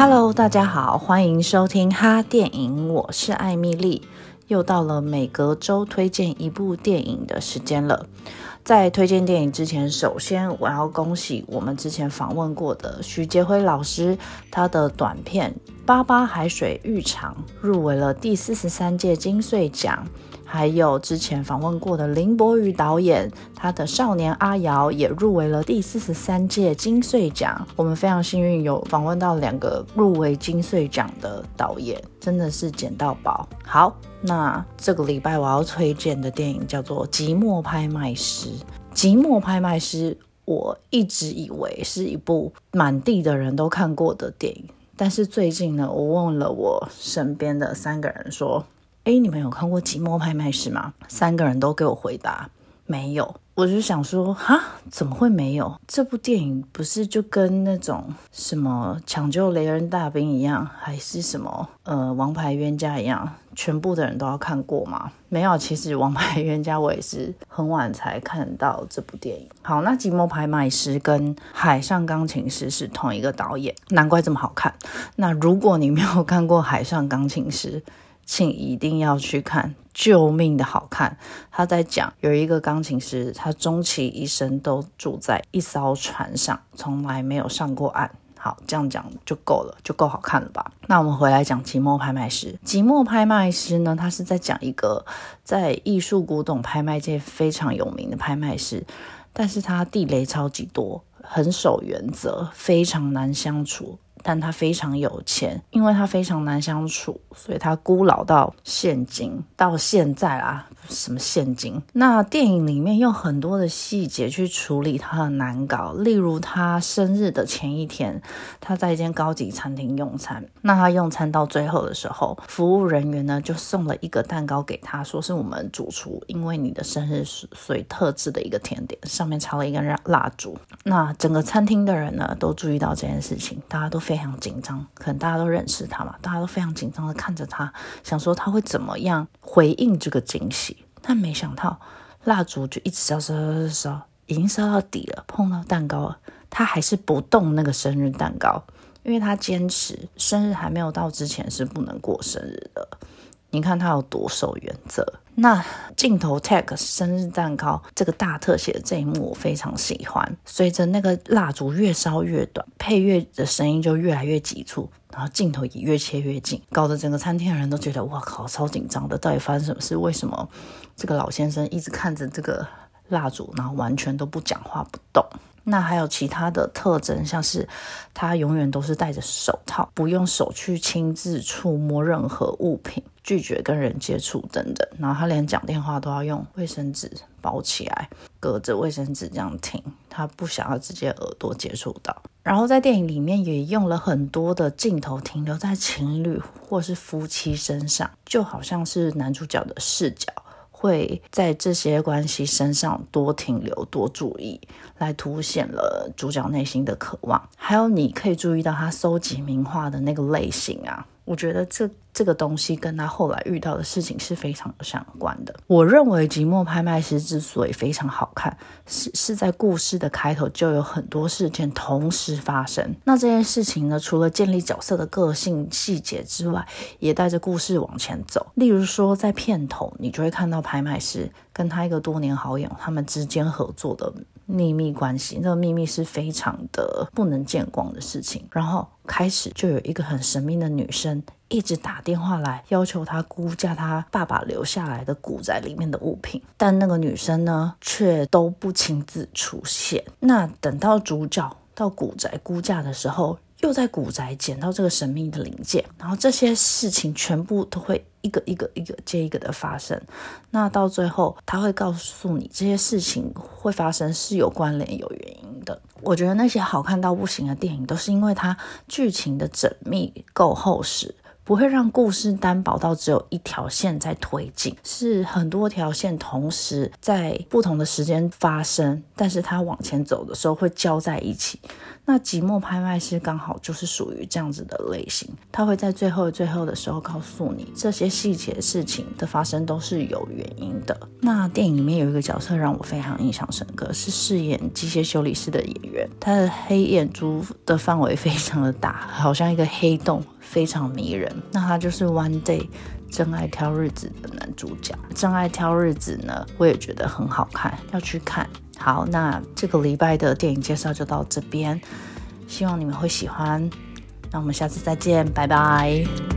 Hello，大家好，欢迎收听哈电影，我是艾米莉，又到了每隔周推荐一部电影的时间了。在推荐电影之前，首先我要恭喜我们之前访问过的徐杰辉老师，他的短片《八八海水浴场》入围了第四十三届金穗奖。还有之前访问过的林柏宇导演，他的《少年阿瑶》也入围了第四十三届金穗奖。我们非常幸运有访问到两个入围金穗奖的导演，真的是捡到宝。好，那这个礼拜我要推荐的电影叫做《寂寞拍卖师》。《寂寞拍卖师》，我一直以为是一部满地的人都看过的电影，但是最近呢，我问了我身边的三个人说。哎，你们有看过《寂寞拍卖师》吗？三个人都给我回答没有。我就想说，哈，怎么会没有？这部电影不是就跟那种什么抢救雷恩大兵一样，还是什么呃王牌冤家一样，全部的人都要看过吗？没有，其实王牌冤家我也是很晚才看到这部电影。好，那《寂寞拍卖师》跟《海上钢琴师》是同一个导演，难怪这么好看。那如果你没有看过《海上钢琴师》，请一定要去看，救命的好看！他在讲有一个钢琴师，他终其一生都住在一艘船上，从来没有上过岸。好，这样讲就够了，就够好看了吧？那我们回来讲《寂寞拍卖师》。《寂寞拍卖师》呢，他是在讲一个在艺术古董拍卖界非常有名的拍卖师，但是他地雷超级多，很守原则，非常难相处。但他非常有钱，因为他非常难相处，所以他孤老到现今，到现在啊。什么现金？那电影里面用很多的细节去处理他的难搞，例如他生日的前一天，他在一间高级餐厅用餐。那他用餐到最后的时候，服务人员呢就送了一个蛋糕给他，说是我们主厨因为你的生日所以特制的一个甜点，上面插了一根蜡烛。那整个餐厅的人呢都注意到这件事情，大家都非常紧张，可能大家都认识他嘛，大家都非常紧张的看着他，想说他会怎么样回应这个惊喜。但没想到，蜡烛就一直烧烧烧烧，已经烧到底了，碰到蛋糕了，他还是不动那个生日蛋糕，因为他坚持生日还没有到之前是不能过生日的。你看他有多守原则。那镜头 take 生日蛋糕这个大特写的这一幕我非常喜欢。随着那个蜡烛越烧越短，配乐的声音就越来越急促，然后镜头也越切越近，搞得整个餐厅的人都觉得哇靠，超紧张的，到底发生什么事？为什么这个老先生一直看着这个蜡烛，然后完全都不讲话不动？那还有其他的特征，像是他永远都是戴着手套，不用手去亲自触摸任何物品，拒绝跟人接触等等。然后他连讲电话都要用卫生纸包起来，隔着卫生纸这样听，他不想要直接耳朵接触到。然后在电影里面也用了很多的镜头停留在情侣或是夫妻身上，就好像是男主角的视角。会在这些关系身上多停留、多注意，来凸显了主角内心的渴望。还有，你可以注意到他收集名画的那个类型啊，我觉得这。这个东西跟他后来遇到的事情是非常相关的。我认为《寂寞拍卖师》之所以非常好看，是是在故事的开头就有很多事件同时发生。那这件事情呢，除了建立角色的个性细节之外，也带着故事往前走。例如说，在片头你就会看到拍卖师跟他一个多年好友他们之间合作的秘密关系，那个秘密是非常的不能见光的事情。然后开始就有一个很神秘的女生。一直打电话来要求他估价他爸爸留下来的古宅里面的物品，但那个女生呢，却都不亲自出现。那等到主角到古宅估价的时候，又在古宅捡到这个神秘的零件，然后这些事情全部都会一个一个一个接一个的发生。那到最后，他会告诉你这些事情会发生是有关联、有原因的。我觉得那些好看到不行的电影，都是因为它剧情的缜密够厚实。不会让故事单薄到只有一条线在推进，是很多条线同时在不同的时间发生，但是它往前走的时候会交在一起。那寂寞拍卖师刚好就是属于这样子的类型，他会在最后最后的时候告诉你这些细节事情的发生都是有原因的。那电影里面有一个角色让我非常印象深刻，是饰演机械修理师的演员，他的黑眼珠的范围非常的大，好像一个黑洞，非常迷人。那他就是《One Day》真爱挑日子的男主角。真爱挑日子呢，我也觉得很好看，要去看。好，那这个礼拜的电影介绍就到这边，希望你们会喜欢。那我们下次再见，拜拜。